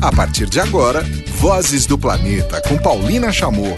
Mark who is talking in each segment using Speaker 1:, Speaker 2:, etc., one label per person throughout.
Speaker 1: A partir de agora, Vozes do Planeta com Paulina Chamorro.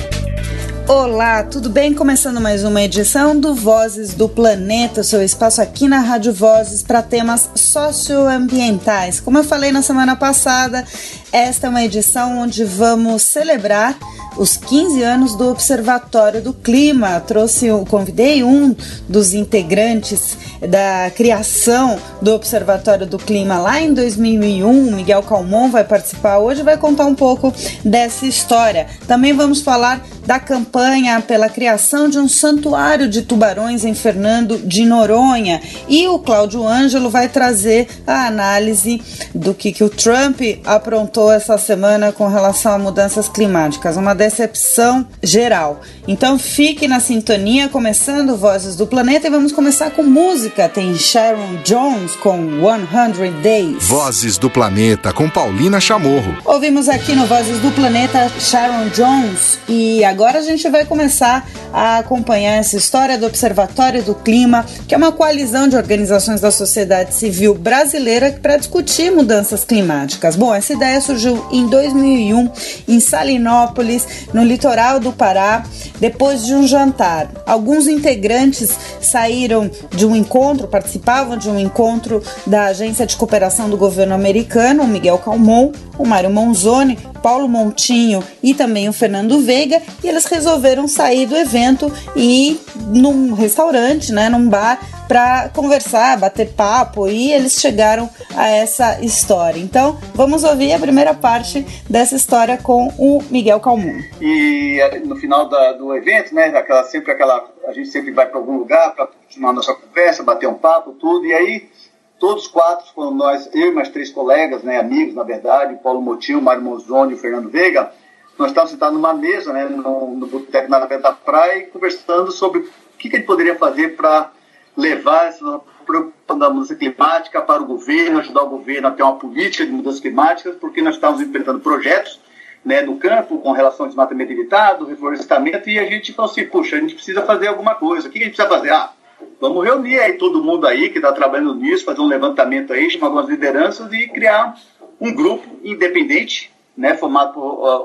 Speaker 2: Olá, tudo bem? Começando mais uma edição do Vozes do Planeta, seu espaço aqui na Rádio Vozes para temas socioambientais. Como eu falei na semana passada, esta é uma edição onde vamos celebrar os 15 anos do Observatório do Clima. Trouxe, convidei um dos integrantes da criação do Observatório do Clima lá em 2001. Miguel Calmon vai participar hoje, vai contar um pouco dessa história. Também vamos falar da campanha pela criação de um santuário de tubarões em Fernando de Noronha. E o Cláudio Ângelo vai trazer a análise do que, que o Trump aprontou essa semana com relação a mudanças climáticas. Uma decepção geral. Então fique na sintonia, começando Vozes do Planeta e vamos começar com música. Tem Sharon Jones com 100 Days.
Speaker 1: Vozes do Planeta com Paulina Chamorro.
Speaker 2: Ouvimos aqui no Vozes do Planeta Sharon Jones e agora a gente vai começar a acompanhar essa história do Observatório do Clima, que é uma coalizão de organizações da sociedade civil brasileira para discutir mudanças climáticas. Bom, essa ideia surgiu em 2001 em Salinópolis, no litoral do Pará, depois de um jantar. Alguns integrantes saíram de um encontro, participavam de um encontro da Agência de Cooperação do Governo Americano, o Miguel Calmon, o Mário Monzoni, Paulo Montinho e também o Fernando Veiga, e eles resolveram sair do evento e ir num restaurante, né, num bar, para conversar, bater papo, e eles chegaram a essa história. Então, vamos ouvir a primeira parte dessa história com o Miguel Calmon.
Speaker 3: E no final da, do evento, né, aquela, sempre aquela, a gente sempre vai para algum lugar para continuar nossa conversa, bater um papo, tudo, e aí Todos quatro foram nós, eu e mais três colegas, né, amigos, na verdade, Paulo Motil, Mário Monzoni e Fernando Veiga, nós estávamos sentados numa mesa, né, no, no Boteco na Beira da Praia, conversando sobre o que, que gente poderia fazer para levar essa preocupação da mudança climática para o governo, ajudar o governo a ter uma política de mudanças climáticas, porque nós estávamos enfrentando projetos né, no campo com relação ao desmatamento evitado, reflorestamento, e a gente falou assim, puxa, a gente precisa fazer alguma coisa. O que a gente precisa fazer? Ah, Vamos reunir aí todo mundo aí que está trabalhando nisso, fazer um levantamento aí, chamar algumas lideranças e criar um grupo independente, né, formado por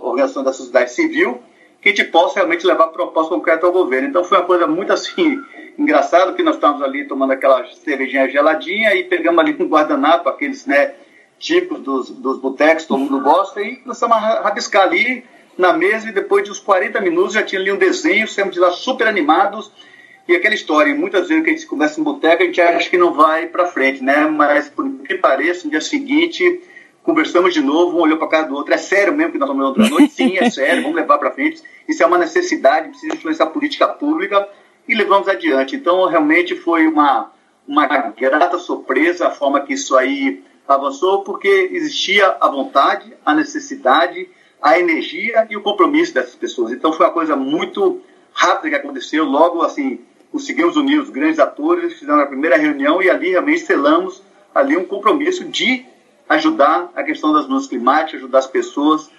Speaker 3: organização da sociedade civil, que a gente possa realmente levar proposta concreta ao governo. Então foi uma coisa muito assim engraçada, que nós estávamos ali tomando aquela cervejinha geladinha e pegamos ali um guardanapo, aqueles né, tipos dos, dos botecos, todo mundo gosta, e começamos a rabiscar ali na mesa e depois de uns 40 minutos já tinha ali um desenho, saímos de lá super animados, e aquela história, muitas vezes que a gente conversa em boteca, a gente acha que não vai para frente, né? Mas, por que pareça, no dia seguinte, conversamos de novo, um olhou para casa do outro. É sério mesmo que nós vamos outra noite? Sim, é sério, vamos levar para frente. Isso é uma necessidade, precisa influenciar a política pública e levamos adiante. Então, realmente foi uma, uma grata surpresa a forma que isso aí avançou, porque existia a vontade, a necessidade, a energia e o compromisso dessas pessoas. Então, foi uma coisa muito rápida que aconteceu, logo assim conseguimos unir os grandes atores, fizemos a primeira reunião e ali realmente selamos ali um compromisso de ajudar a questão das mudanças climáticas, ajudar as pessoas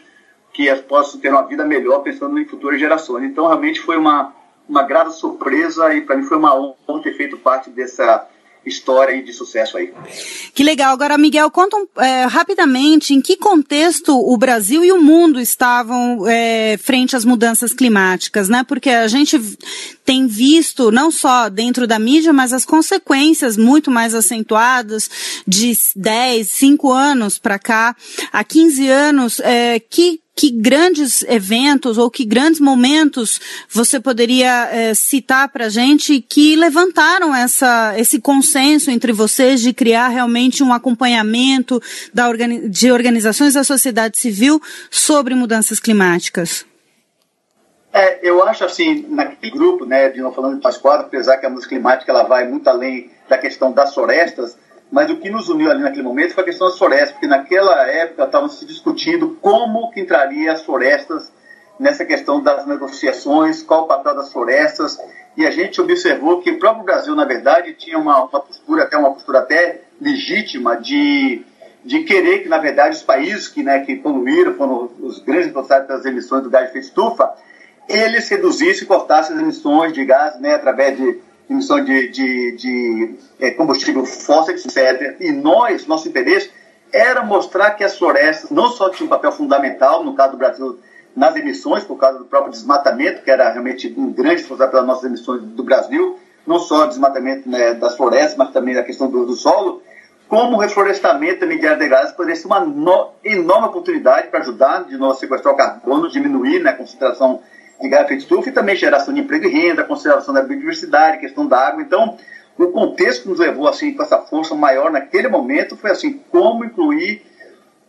Speaker 3: que possam ter uma vida melhor pensando em futuras gerações. Então, realmente foi uma, uma grata surpresa e para mim foi uma honra ter feito parte dessa história de sucesso aí.
Speaker 2: Que legal. Agora, Miguel, conta é, rapidamente em que contexto o Brasil e o mundo estavam é, frente às mudanças climáticas, né? Porque a gente tem visto, não só dentro da mídia, mas as consequências muito mais acentuadas de 10, 5 anos para cá, há 15 anos, é, que que grandes eventos ou que grandes momentos você poderia é, citar para a gente que levantaram essa, esse consenso entre vocês de criar realmente um acompanhamento da, de organizações da sociedade civil sobre mudanças climáticas?
Speaker 3: É, eu acho assim, naquele grupo, né, de não falando de Quatro, apesar que a música climática ela vai muito além da questão das florestas, mas o que nos uniu ali naquele momento foi a questão das florestas, porque naquela época estavam se discutindo como que entraria as florestas nessa questão das negociações, qual o papel das florestas, e a gente observou que o próprio Brasil, na verdade, tinha uma, uma postura, até uma postura até legítima de, de querer que, na verdade, os países que, né, que poluíram, foram os grandes responsáveis das emissões do gás de efeito estufa, eles reduzissem e cortassem as emissões de gás né, através de emissão de, de, de é, combustível fóssil, etc. E nós, nosso interesse era mostrar que as florestas não só tinham um papel fundamental, no caso do Brasil, nas emissões, por causa do próprio desmatamento, que era realmente um grande responsável pelas nossas emissões do Brasil, não só o desmatamento né, das florestas, mas também a questão do, do solo, como o reflorestamento também de áreas degradadas poderia ser uma no, enorme oportunidade para ajudar de novo a sequestrar o carbono, diminuir né, a concentração de gás de estufa e também geração de emprego e renda, conservação da biodiversidade, questão da água. Então, o contexto que nos levou assim com essa força maior naquele momento foi assim como incluir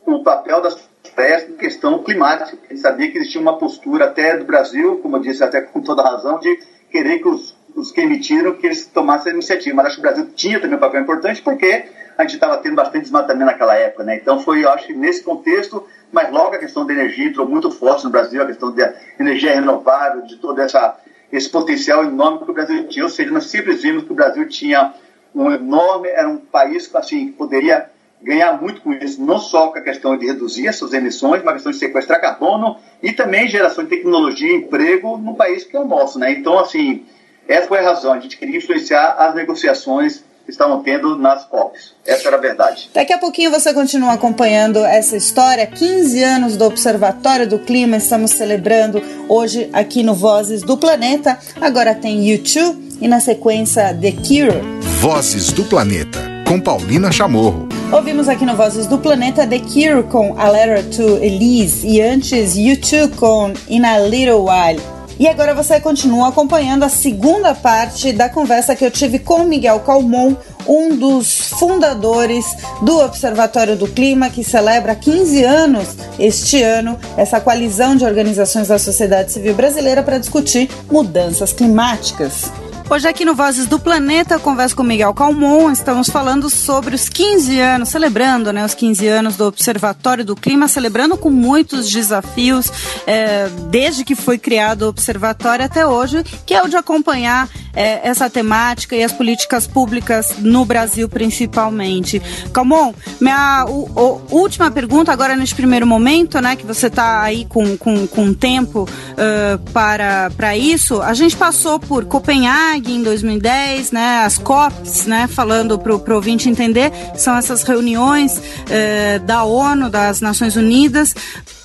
Speaker 3: o papel das florestas na questão climática. A gente sabia que existia uma postura até do Brasil, como eu disse até com toda razão, de querer que os, os que emitiram que eles tomassem a iniciativa. Mas acho que o Brasil tinha também um papel importante porque a gente estava tendo bastante desmatamento naquela época, né? Então foi, eu acho que nesse contexto, mas logo a questão da energia entrou muito forte no Brasil, a questão da energia renovável, de toda essa esse potencial enorme que o Brasil tinha. Ou seja, nós sempre vimos que o Brasil tinha um enorme, era um país assim, que poderia ganhar muito com isso, não só com a questão de reduzir as suas emissões, mas a questão de sequestrar carbono e também geração de tecnologia e emprego num país que é o nosso. Né? Então, assim, essa foi a razão. A gente queria influenciar as negociações estavam tendo nas COPs. Essa era a verdade.
Speaker 2: Daqui a pouquinho você continua acompanhando essa história. 15 anos do Observatório do Clima estamos celebrando hoje aqui no Vozes do Planeta. Agora tem YouTube e na sequência The Cure.
Speaker 1: Vozes do Planeta, com Paulina Chamorro.
Speaker 2: Ouvimos aqui no Vozes do Planeta The Cure com A Letter to Elise e antes YouTube com In a Little While. E agora você continua acompanhando a segunda parte da conversa que eu tive com Miguel Calmon, um dos fundadores do Observatório do Clima, que celebra 15 anos este ano, essa coalizão de organizações da sociedade civil brasileira para discutir mudanças climáticas. Hoje aqui no Vozes do Planeta eu converso com Miguel Calmon, estamos falando sobre os 15 anos, celebrando né, os 15 anos do Observatório do Clima, celebrando com muitos desafios, é, desde que foi criado o Observatório até hoje, que é o de acompanhar é, essa temática e as políticas públicas no Brasil principalmente. Calmon, minha o, o, última pergunta agora neste primeiro momento, né, que você está aí com, com, com tempo uh, para, para isso, a gente passou por Copenhague, Em 2010, né, as COPs, né, falando para o ouvinte entender, são essas reuniões eh, da ONU, das Nações Unidas,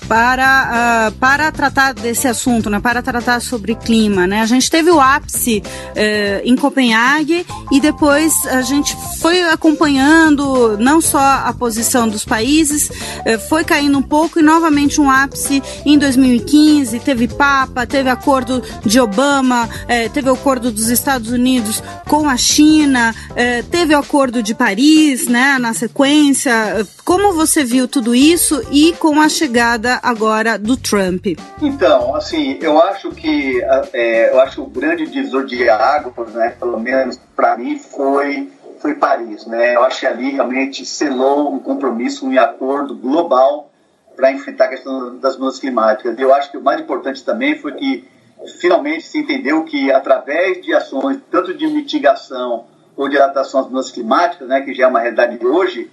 Speaker 2: para, uh, para tratar desse assunto, né, para tratar sobre clima. Né? A gente teve o ápice uh, em Copenhague e depois a gente foi acompanhando não só a posição dos países, uh, foi caindo um pouco e novamente um ápice em 2015. Teve Papa, teve acordo de Obama, eh, teve o acordo dos Estados Unidos com a China, teve o acordo de Paris né, na sequência. Como você viu tudo isso e com a chegada agora do Trump?
Speaker 3: Então, assim, eu acho que é, eu acho o grande divisor de águas, né, pelo menos para mim, foi foi Paris, né? Eu acho que ali realmente selou um compromisso, um acordo global para enfrentar a questão das mudanças climáticas. Eu acho que o mais importante também foi que finalmente se entendeu que através de ações tanto de mitigação ou de adaptação às mudanças climáticas, né, que já é uma realidade de hoje,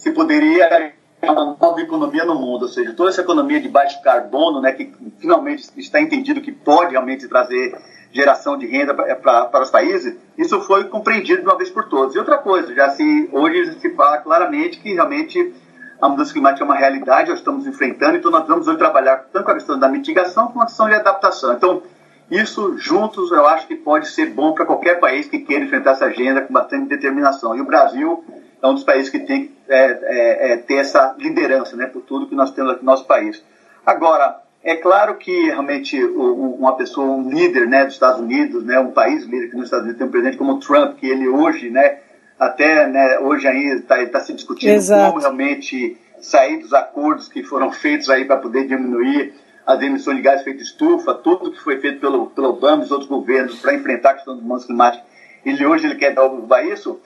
Speaker 3: se poderia uma nova economia no mundo, ou seja, toda essa economia de baixo carbono, né, que finalmente está entendido que pode realmente trazer geração de renda para os países, isso foi compreendido de uma vez por todas. E outra coisa, já se hoje se fala claramente que realmente a mudança climática é uma realidade, nós estamos enfrentando, então nós vamos hoje trabalhar tanto com a questão da mitigação como a questão de adaptação. Então, isso juntos eu acho que pode ser bom para qualquer país que queira enfrentar essa agenda com bastante determinação. E o Brasil é um dos países que tem que é, é, é, ter essa liderança né, por tudo que nós temos aqui no nosso país. Agora, é claro que realmente uma pessoa, um líder né, dos Estados Unidos, né, um país líder que nos Estados Unidos tem um presidente como Trump, que ele hoje, né, até né, hoje ainda está tá se discutindo Exato. como realmente sair dos acordos que foram feitos aí para poder diminuir as emissões de gás feito estufa, tudo que foi feito pelo, pelo Obama e os outros governos para enfrentar a questão do mudança climática. Ele hoje ele quer derrubar isso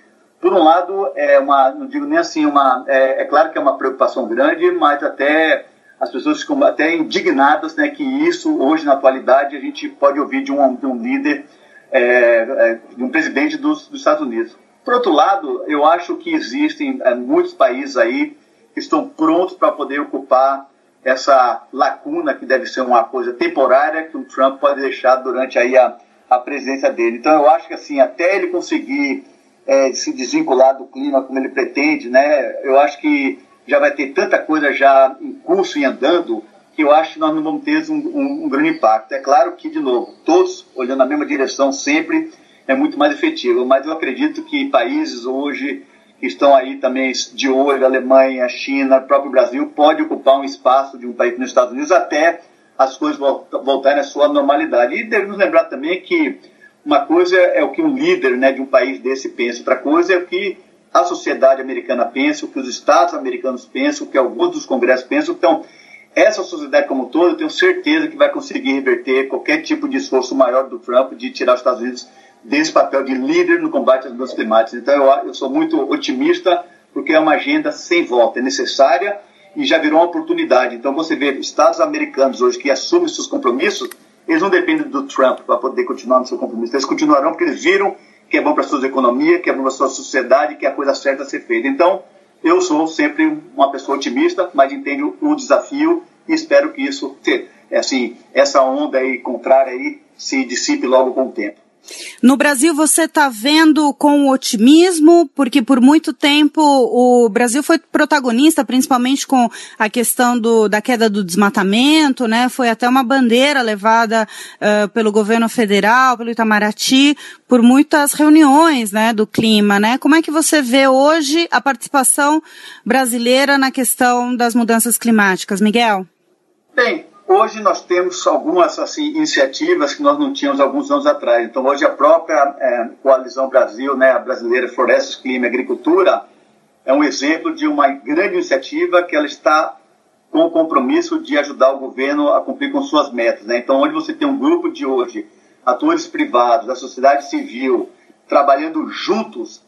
Speaker 3: por um lado, é uma, não digo nem assim, uma, é, é, claro que é uma preocupação grande, mas até as pessoas ficam até indignadas né, que isso, hoje, na atualidade, a gente pode ouvir de um, de um líder, é, é, de um presidente dos, dos, Estados Unidos. Por outro lado, eu acho que existem é, muitos países aí que estão prontos para poder ocupar essa lacuna que deve ser uma coisa temporária que o Trump pode deixar durante aí a, a presença dele. Então, eu acho que assim, até ele conseguir é, se desvincular do clima como ele pretende, né? Eu acho que já vai ter tanta coisa já em curso e andando que eu acho que nós não vamos ter um, um, um, grande impacto. É claro que, de novo, todos olhando na mesma direção sempre é muito mais efetivo, mas eu acredito que países hoje que estão aí também de olho, Alemanha, China, próprio Brasil, pode ocupar um espaço de um país nos Estados Unidos até as coisas voltarem à sua normalidade. E devemos lembrar também que uma coisa é o que um líder né, de um país desse pensa, outra coisa é o que a sociedade americana pensa, o que os estados americanos pensam, o que alguns dos congressos pensam. Então, essa sociedade como um todo, eu tenho certeza que vai conseguir reverter qualquer tipo de esforço maior do Trump de tirar os Estados Unidos desse papel de líder no combate às mudanças climáticas. Então, eu, eu sou muito otimista, porque é uma agenda sem volta, é necessária e já virou uma oportunidade. Então, você vê estados americanos hoje que assumem seus compromissos, eles não dependem do Trump para poder continuar no seu compromisso. Eles continuarão porque eles viram que é bom para a sua economia, que é bom para a sua sociedade, que é a coisa certa a ser feita. Então, eu sou sempre uma pessoa otimista, mas entendo o desafio e espero que isso, assim, essa onda aí contrária aí se dissipe logo com o tempo.
Speaker 2: No Brasil, você está vendo com otimismo, porque por muito tempo o Brasil foi protagonista, principalmente com a questão do, da queda do desmatamento, né? Foi até uma bandeira levada uh, pelo governo federal, pelo Itamaraty, por muitas reuniões, né, do clima, né? Como é que você vê hoje a participação brasileira na questão das mudanças climáticas, Miguel?
Speaker 3: Bem, Hoje nós temos algumas assim, iniciativas que nós não tínhamos alguns anos atrás. Então, hoje a própria é, Coalizão Brasil, né, a brasileira Florestas, Clima e Agricultura, é um exemplo de uma grande iniciativa que ela está com o compromisso de ajudar o governo a cumprir com suas metas. Né? Então, onde você tem um grupo de hoje, atores privados, da sociedade civil, trabalhando juntos,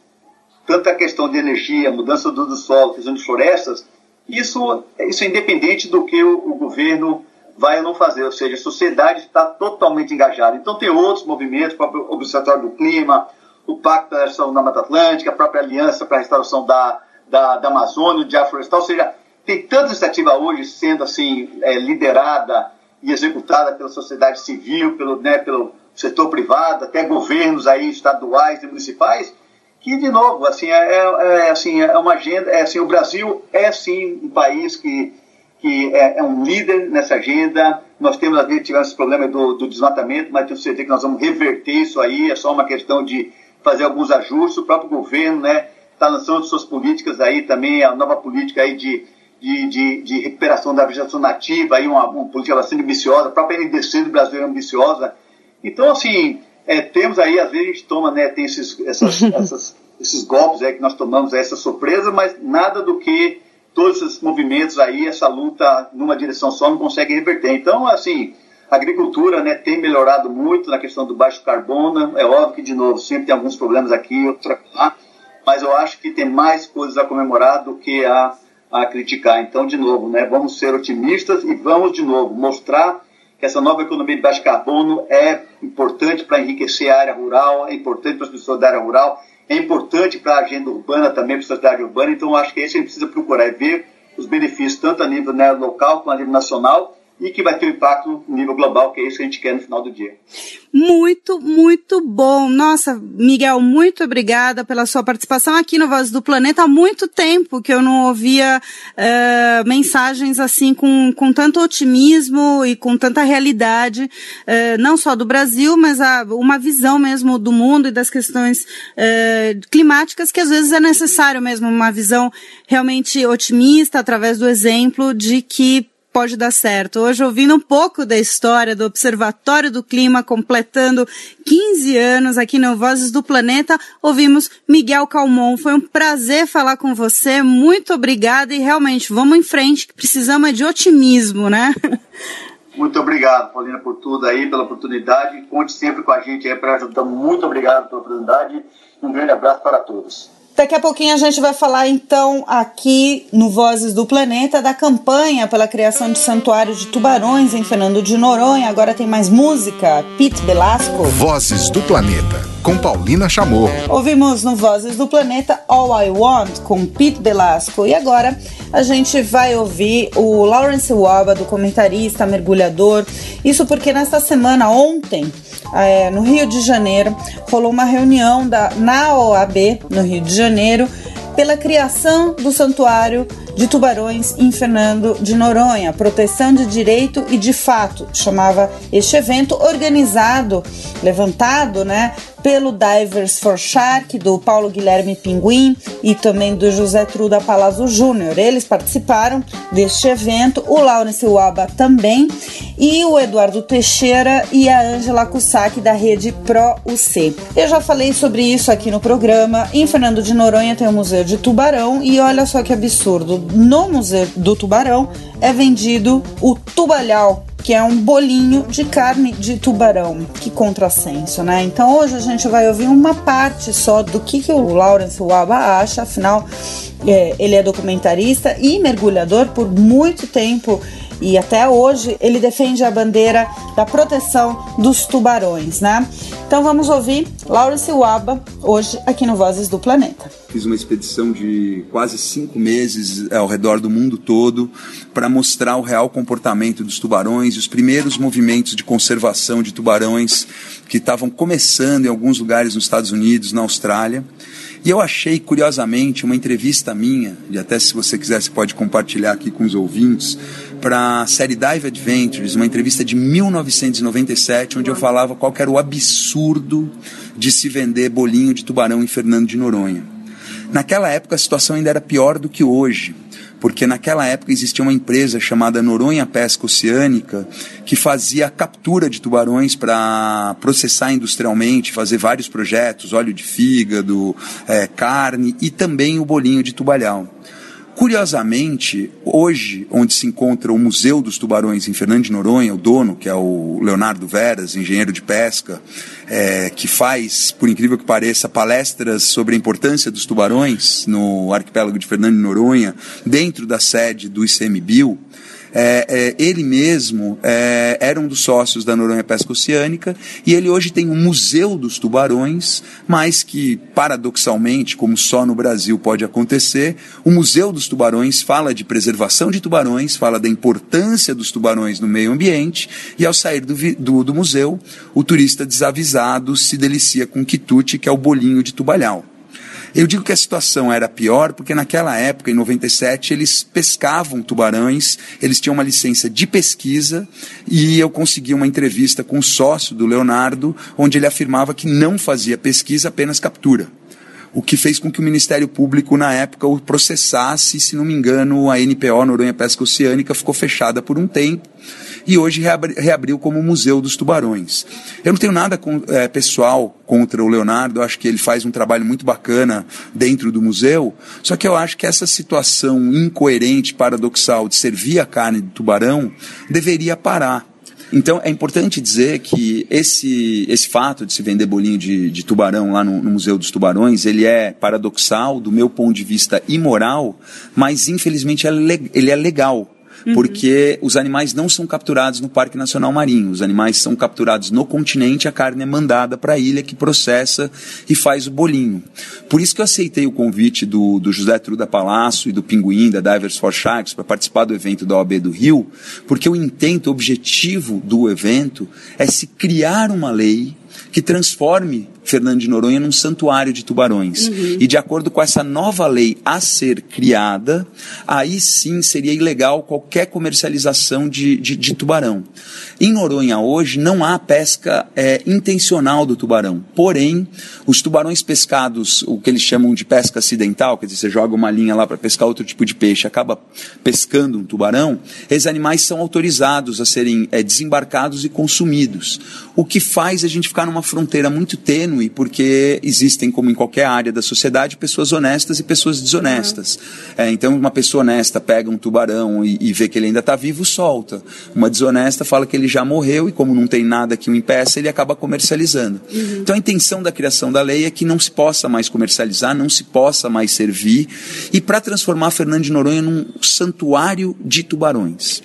Speaker 3: tanto a questão de energia, mudança do, solo, questão de florestas, isso, isso é independente do que o, o governo vai ou não fazer, ou seja, a sociedade está totalmente engajada. Então tem outros movimentos, o próprio Observatório do Clima, o Pacto da Restauração da Mata Atlântica, a própria Aliança para a Restauração da, da, da Amazônia, o Diário Florestal, ou seja, tem tanta iniciativa hoje sendo assim é, liderada e executada pela sociedade civil, pelo, né, pelo setor privado, até governos aí estaduais e municipais, que de novo assim é, é, é assim é uma agenda, é assim o Brasil é sim um país que que é, é, um líder nessa agenda. Nós temos, às vezes, tivemos esse problema do, do desmatamento, mas tenho certeza que nós vamos reverter isso aí. É só uma questão de fazer alguns ajustes. O próprio governo né, está lançando suas políticas aí também, a nova política aí de, de, de, de recuperação da vegetação nativa, aí uma, uma política bastante ambiciosa. A própria NDC do Brasil é ambiciosa. Então, assim, é, temos aí, às vezes a gente toma, né, tem esses, essas, essas, esses golpes aí que nós tomamos, essa surpresa, mas nada do que todos esses movimentos aí, essa luta numa direção só não consegue reverter. Então, assim, a agricultura né, tem melhorado muito na questão do baixo carbono. É óbvio que, de novo, sempre tem alguns problemas aqui, outros lá, mas eu acho que tem mais coisas a comemorar do que a, a criticar. Então, de novo, né, vamos ser otimistas e vamos, de novo, mostrar que essa nova economia de baixo carbono é importante para enriquecer a área rural, é importante para as pessoas da área rural, é importante para a agenda urbana também, para a sociedade urbana, então acho que a gente precisa procurar, é ver os benefícios tanto a nível né, local como a nível nacional e que vai ter um impacto no nível global, que é isso que a gente quer no final do dia.
Speaker 2: Muito, muito bom. Nossa, Miguel, muito obrigada pela sua participação aqui no Voz do Planeta. Há muito tempo que eu não ouvia uh, mensagens assim com, com tanto otimismo e com tanta realidade, uh, não só do Brasil, mas a, uma visão mesmo do mundo e das questões uh, climáticas, que às vezes é necessário mesmo uma visão realmente otimista através do exemplo de que pode dar certo. Hoje, ouvindo um pouco da história do Observatório do Clima, completando 15 anos aqui no Vozes do Planeta, ouvimos Miguel Calmon. Foi um prazer falar com você. Muito obrigada e realmente vamos em frente, que precisamos de otimismo, né?
Speaker 3: Muito obrigado, Paulina, por tudo aí, pela oportunidade. Conte sempre com a gente aí para ajudar. Muito obrigado pela oportunidade. Um grande abraço para todos.
Speaker 2: Daqui a pouquinho a gente vai falar então aqui no Vozes do Planeta da campanha pela criação de santuário de tubarões em Fernando de Noronha. Agora tem mais música, Pete Belasco.
Speaker 1: Vozes do Planeta com Paulina Chamorro.
Speaker 2: Ouvimos no Vozes do Planeta All I Want com Pete Belasco e agora a gente vai ouvir o Lawrence Waba, do comentarista, mergulhador. Isso porque nesta semana, ontem, é, no Rio de Janeiro, rolou uma reunião da, na OAB, no Rio de Janeiro, pela criação do santuário de tubarões em Fernando de Noronha, proteção de direito e de fato, chamava este evento organizado, levantado, né, pelo Divers for Shark, do Paulo Guilherme Pinguim e também do José Truda Palazzo Júnior. Eles participaram deste evento, o Laurence Waba também, e o Eduardo Teixeira e a Ângela Kusaki da rede Pro UC. Eu já falei sobre isso aqui no programa. Em Fernando de Noronha tem o Museu de Tubarão e olha só que absurdo. No Museu do Tubarão é vendido o tubalhau, que é um bolinho de carne de tubarão. Que contrassenso, né? Então hoje a gente vai ouvir uma parte só do que, que o Lawrence Waba acha, afinal, é, ele é documentarista e mergulhador por muito tempo e até hoje ele defende a bandeira da proteção dos tubarões, né? Então vamos ouvir Laura Silwaba hoje aqui no Vozes do Planeta.
Speaker 4: Fiz uma expedição de quase cinco meses ao redor do mundo todo para mostrar o real comportamento dos tubarões e os primeiros movimentos de conservação de tubarões que estavam começando em alguns lugares nos Estados Unidos, na Austrália. E eu achei, curiosamente, uma entrevista minha, e até se você quiser, você pode compartilhar aqui com os ouvintes, para a série Dive Adventures, uma entrevista de 1997, onde eu falava qual era o absurdo de se vender bolinho de tubarão em Fernando de Noronha. Naquela época a situação ainda era pior do que hoje porque naquela época existia uma empresa chamada Noronha Pesca Oceânica que fazia captura de tubarões para processar industrialmente, fazer vários projetos, óleo de fígado, é, carne e também o bolinho de tubalhau. Curiosamente, hoje, onde se encontra o Museu dos Tubarões em Fernando de Noronha, o dono, que é o Leonardo Veras, engenheiro de pesca, é, que faz, por incrível que pareça, palestras sobre a importância dos tubarões no arquipélago de Fernando de Noronha, dentro da sede do ICMBio, é, é, ele mesmo é, era um dos sócios da Noronha Pesca Oceânica e ele hoje tem um museu dos tubarões, mas que, paradoxalmente, como só no Brasil pode acontecer, o Museu dos Tubarões fala de preservação de tubarões, fala da importância dos tubarões no meio ambiente e, ao sair do, do, do museu, o turista desavisado se delicia com quitute, que é o bolinho de tubalhau. Eu digo que a situação era pior porque naquela época, em 97, eles pescavam tubarões, eles tinham uma licença de pesquisa e eu consegui uma entrevista com o sócio do Leonardo, onde ele afirmava que não fazia pesquisa, apenas captura o que fez com que o Ministério Público, na época, o processasse, se não me engano, a NPO, Noronha Pesca Oceânica, ficou fechada por um tempo e hoje reabri, reabriu como Museu dos Tubarões. Eu não tenho nada com, é, pessoal contra o Leonardo, eu acho que ele faz um trabalho muito bacana dentro do museu, só que eu acho que essa situação incoerente, paradoxal de servir a carne do tubarão deveria parar. Então é importante dizer que esse, esse fato de se vender bolinho de, de tubarão lá no, no, Museu dos Tubarões, ele é paradoxal do meu ponto de vista imoral, mas infelizmente ele é legal uhum. porque os animais não são capturados no Parque Nacional Marinho. Os animais são capturados no continente, a carne é mandada para a ilha que processa e faz o bolinho. Por isso que eu aceitei o convite do, do José Truda Palácio e do Pinguim, da Divers for Sharks, para participar do evento da OAB do Rio, porque o intento, o objetivo do evento é se criar uma lei que transforme Fernando de Noronha num santuário de tubarões. Uhum. E de acordo com essa nova lei a ser criada, aí sim seria ilegal qualquer comercialização de, de, de tubarão. Em Noronha hoje não há pesca é, intencional do tubarão. Porém, os tubarões pescados, o que eles chamam de pesca acidental, quer dizer, você joga uma linha lá para pescar outro tipo de peixe, acaba pescando um tubarão, esses animais são autorizados a serem é, desembarcados e consumidos. O que faz a gente ficar numa fronteira muito tênue e porque existem, como em qualquer área da sociedade, pessoas honestas e pessoas desonestas. Uhum. É, então, uma pessoa honesta pega um tubarão e, e vê que ele ainda está vivo, solta. Uma desonesta fala que ele já morreu e, como não tem nada que o impeça, ele acaba comercializando. Uhum. Então, a intenção da criação da lei é que não se possa mais comercializar, não se possa mais servir, e para transformar Fernando de Noronha num santuário de tubarões.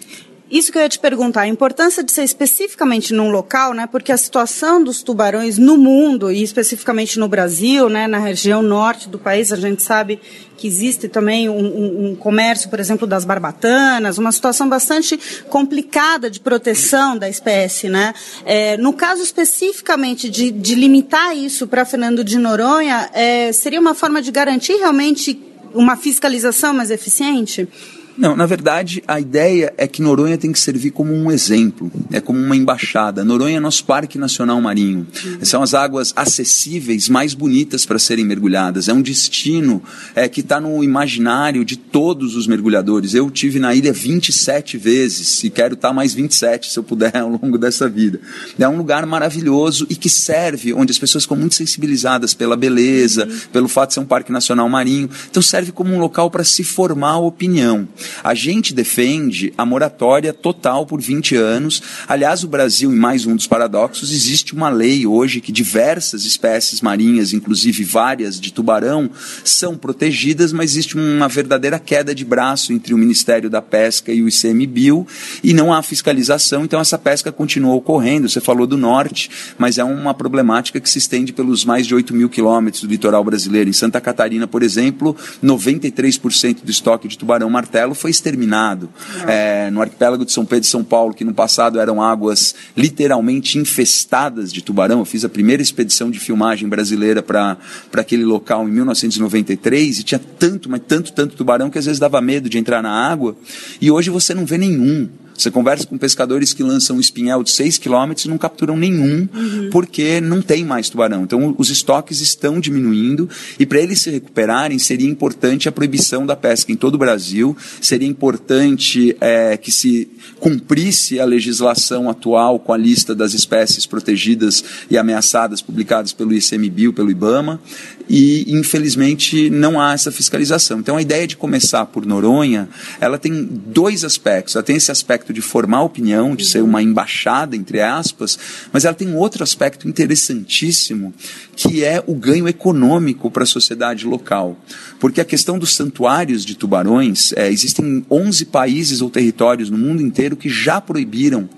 Speaker 2: Isso que eu ia te perguntar, a importância de ser especificamente num local, né? Porque a situação dos tubarões no mundo e especificamente no Brasil, né? Na região norte do país, a gente sabe que existe também um, um, um comércio, por exemplo, das barbatanas, uma situação bastante complicada de proteção da espécie, né? É, no caso especificamente de, de limitar isso para Fernando de Noronha, é, seria uma forma de garantir realmente uma fiscalização mais eficiente?
Speaker 4: Não, na verdade, a ideia é que Noronha tem que servir como um exemplo, é como uma embaixada. Noronha é nosso Parque Nacional Marinho. Uhum. São as águas acessíveis mais bonitas para serem mergulhadas. É um destino é, que está no imaginário de todos os mergulhadores. Eu tive na ilha 27 vezes e quero estar tá mais 27 se eu puder ao longo dessa vida. É um lugar maravilhoso e que serve, onde as pessoas ficam muito sensibilizadas pela beleza, uhum. pelo fato de ser um Parque Nacional Marinho. Então serve como um local para se formar opinião. A gente defende a moratória total por 20 anos. Aliás, o Brasil, em mais um dos paradoxos, existe uma lei hoje que diversas espécies marinhas, inclusive várias de tubarão, são protegidas, mas existe uma verdadeira queda de braço entre o Ministério da Pesca e o ICMBio e não há fiscalização, então essa pesca continua ocorrendo. Você falou do norte, mas é uma problemática que se estende pelos mais de 8 mil quilômetros do litoral brasileiro. Em Santa Catarina, por exemplo, 93% do estoque de tubarão martelo foi exterminado. É, no arquipélago de São Pedro e São Paulo, que no passado eram águas literalmente infestadas de tubarão. Eu fiz a primeira expedição de filmagem brasileira para aquele local em 1993 e tinha tanto, mas tanto, tanto tubarão que às vezes dava medo de entrar na água. E hoje você não vê nenhum. Você conversa com pescadores que lançam um espinhel de 6 quilômetros e não capturam nenhum, uhum. porque não tem mais tubarão. Então, os estoques estão diminuindo e para eles se recuperarem, seria importante a proibição da pesca em todo o Brasil, seria importante é, que se cumprisse a legislação atual com a lista das espécies protegidas e ameaçadas publicadas pelo ICMBio, pelo IBAMA, e infelizmente não há essa fiscalização. Então a ideia de começar por Noronha, ela tem dois aspectos. Ela tem esse aspecto de formar opinião, de ser uma embaixada entre aspas, mas ela tem outro aspecto interessantíssimo, que é o ganho econômico para a sociedade local. Porque a questão dos santuários de tubarões, é, existem 11 países ou territórios no mundo inteiro que já proibiram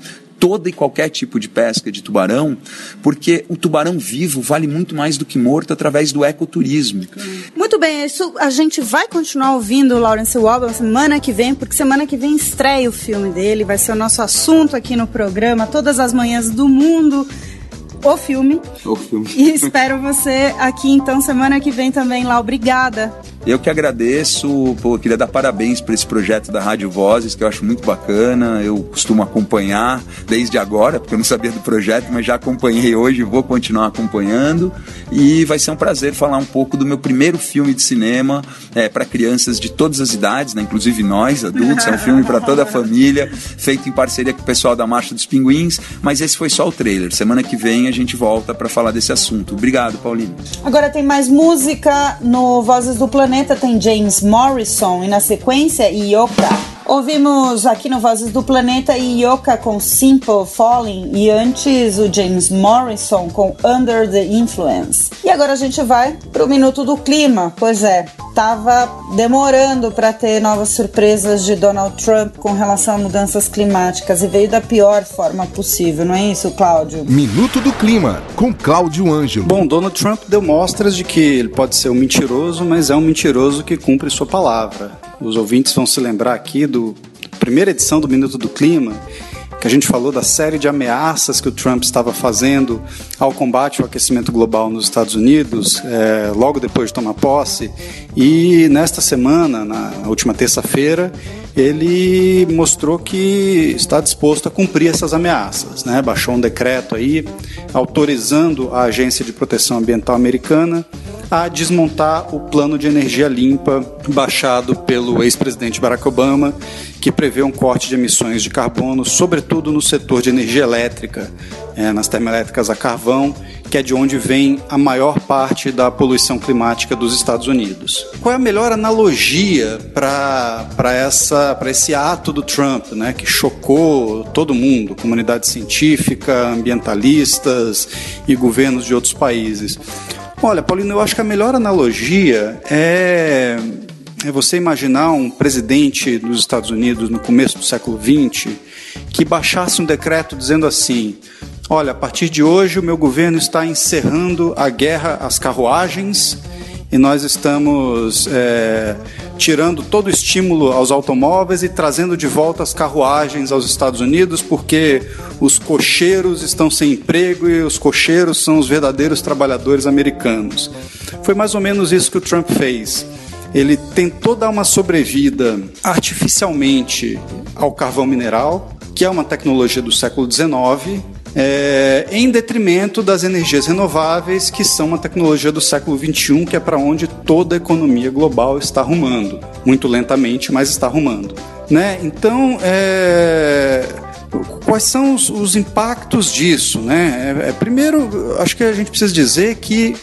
Speaker 4: toda e qualquer tipo de pesca de tubarão, porque o tubarão vivo vale muito mais do que morto através do ecoturismo.
Speaker 2: Muito bem, isso. A gente vai continuar ouvindo o Lawrence Waldman semana que vem, porque semana que vem estreia o filme dele, vai ser o nosso assunto aqui no programa, todas as manhãs do mundo o filme.
Speaker 4: O filme.
Speaker 2: E espero você aqui então semana que vem também lá. Obrigada
Speaker 4: eu que agradeço, pô, queria dar parabéns para esse projeto da Rádio Vozes, que eu acho muito bacana. Eu costumo acompanhar desde agora, porque eu não sabia do projeto, mas já acompanhei hoje e vou continuar acompanhando. E vai ser um prazer falar um pouco do meu primeiro filme de cinema é, para crianças de todas as idades, né? inclusive nós, adultos. É um filme para toda a família, feito em parceria com o pessoal da Marcha dos Pinguins. Mas esse foi só o trailer. Semana que vem a gente volta para falar desse assunto. Obrigado, Paulinho.
Speaker 2: Agora tem mais música no Vozes do Planeta tem James Morrison e na sequência Yoka. Ouvimos aqui no Vozes do Planeta Yoka com Simple Falling e antes o James Morrison com Under the Influence. E agora a gente vai para o Minuto do Clima. Pois é, tava demorando para ter novas surpresas de Donald Trump com relação a mudanças climáticas e veio da pior forma possível, não é isso, Cláudio?
Speaker 1: Minuto do Clima com Cláudio Ângelo.
Speaker 5: Bom, Donald Trump deu mostras de que ele pode ser um mentiroso, mas é um mentiroso que cumpre sua palavra. Os ouvintes vão se lembrar aqui do primeira edição do Minuto do Clima, que a gente falou da série de ameaças que o Trump estava fazendo ao combate ao aquecimento global nos Estados Unidos, é, logo depois de tomar posse. E nesta semana, na última terça-feira, ele mostrou que está disposto a cumprir essas ameaças. Né? Baixou um decreto aí autorizando a Agência de Proteção Ambiental Americana a desmontar o plano de energia limpa baixado pelo ex-presidente Barack Obama, que prevê um corte de emissões de carbono, sobretudo no setor de energia elétrica, é, nas termoelétricas a carvão, que é de onde vem a maior parte da poluição climática dos Estados Unidos. Qual é a melhor analogia para esse ato do Trump, né, que chocou todo mundo, comunidade científica, ambientalistas e governos de outros países? Olha, Paulino, eu acho que a melhor analogia é, é você imaginar um presidente dos Estados Unidos no começo do século XX que baixasse um decreto dizendo assim: olha, a partir de hoje o meu governo está encerrando a guerra às carruagens e nós estamos é, tirando todo o estímulo aos automóveis e trazendo de volta as carruagens aos Estados Unidos, porque os cocheiros estão sem emprego e os cocheiros são os verdadeiros trabalhadores americanos. Foi mais ou menos isso que o Trump fez. ele tentou dar uma sobrevida artificialmente ao carvão mineral, que é uma tecnologia do século XIX, é, em detrimento das energias renováveis, que são uma tecnologia do século XXI, que é para onde toda a economia global está arrumando. Muito lentamente, mas está arrumando. Né? Então, é, quais são os, os, impactos disso? Né? É, é, primeiro, acho que a gente precisa dizer que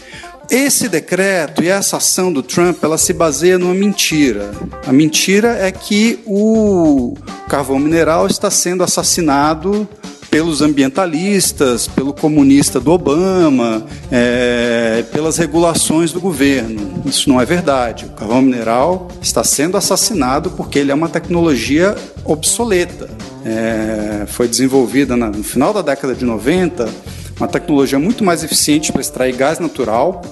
Speaker 5: esse decreto e essa ação do Trump, ela se baseia numa mentira. A mentira é que o carvão mineral está sendo assassinado pelos ambientalistas, pelo comunista do Obama, é, pelas regulações do governo. Isso não é verdade. O carvão mineral está sendo assassinado porque ele é uma tecnologia obsoleta. É, foi desenvolvida no final da década de 90 uma tecnologia muito mais eficiente para extrair gás natural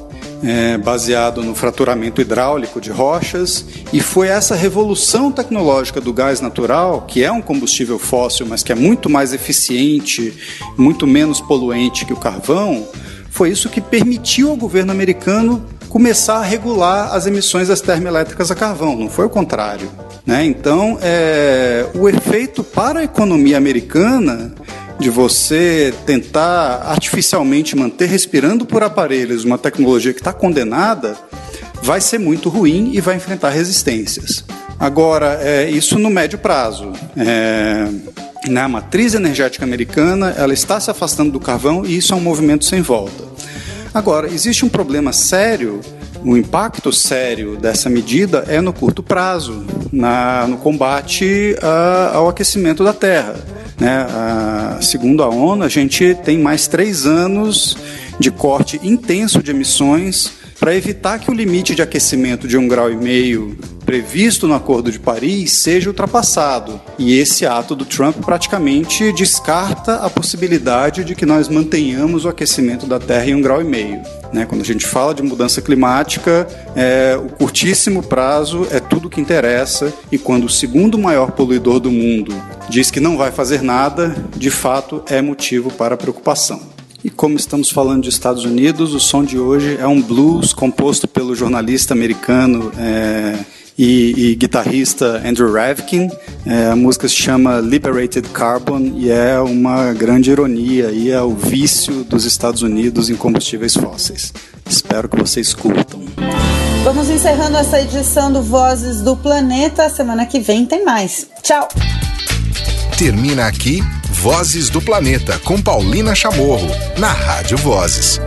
Speaker 5: é, baseado no fraturamento hidráulico de rochas, e foi essa revolução tecnológica do gás natural, que é um combustível fóssil, mas que é muito mais eficiente, muito menos poluente que o carvão, foi isso que permitiu ao governo americano começar a regular as emissões das termoelétricas a carvão, não foi o contrário. Né? Então, é, o efeito para a economia americana de você tentar artificialmente manter respirando por aparelhos uma tecnologia que está condenada, vai ser muito ruim e vai enfrentar resistências. Agora, é, isso no médio prazo. É, na matriz energética americana, ela está se afastando do carvão e isso é um movimento sem volta. Agora, existe um problema sério o impacto sério dessa medida é no curto prazo, na, no combate a, ao aquecimento da Terra. Né? Segundo a ONU, a gente tem mais três anos de corte intenso de emissões para evitar que o limite de aquecimento de um grau e meio previsto no Acordo de Paris seja ultrapassado. E esse ato do Trump praticamente descarta a possibilidade de que nós mantenhamos o aquecimento da Terra em um grau e meio. Né? Quando a gente fala de mudança climática, é, o curtíssimo prazo é tudo que interessa, e quando o segundo maior poluidor do mundo diz que não vai fazer nada, de fato é motivo para preocupação. E como estamos falando de Estados Unidos, o som de hoje é um blues composto pelo jornalista americano é, e, e, guitarrista Andrew Ravkin. É, a música se chama Liberated Carbon e é uma grande ironia e é o vício dos Estados Unidos em combustíveis fósseis. Espero que vocês curtam.
Speaker 2: Vamos encerrando essa edição do Vozes do Planeta. Semana que vem tem mais. Tchau!
Speaker 1: Termina aqui Vozes do Planeta com Paulina Chamorro, na Rádio Vozes.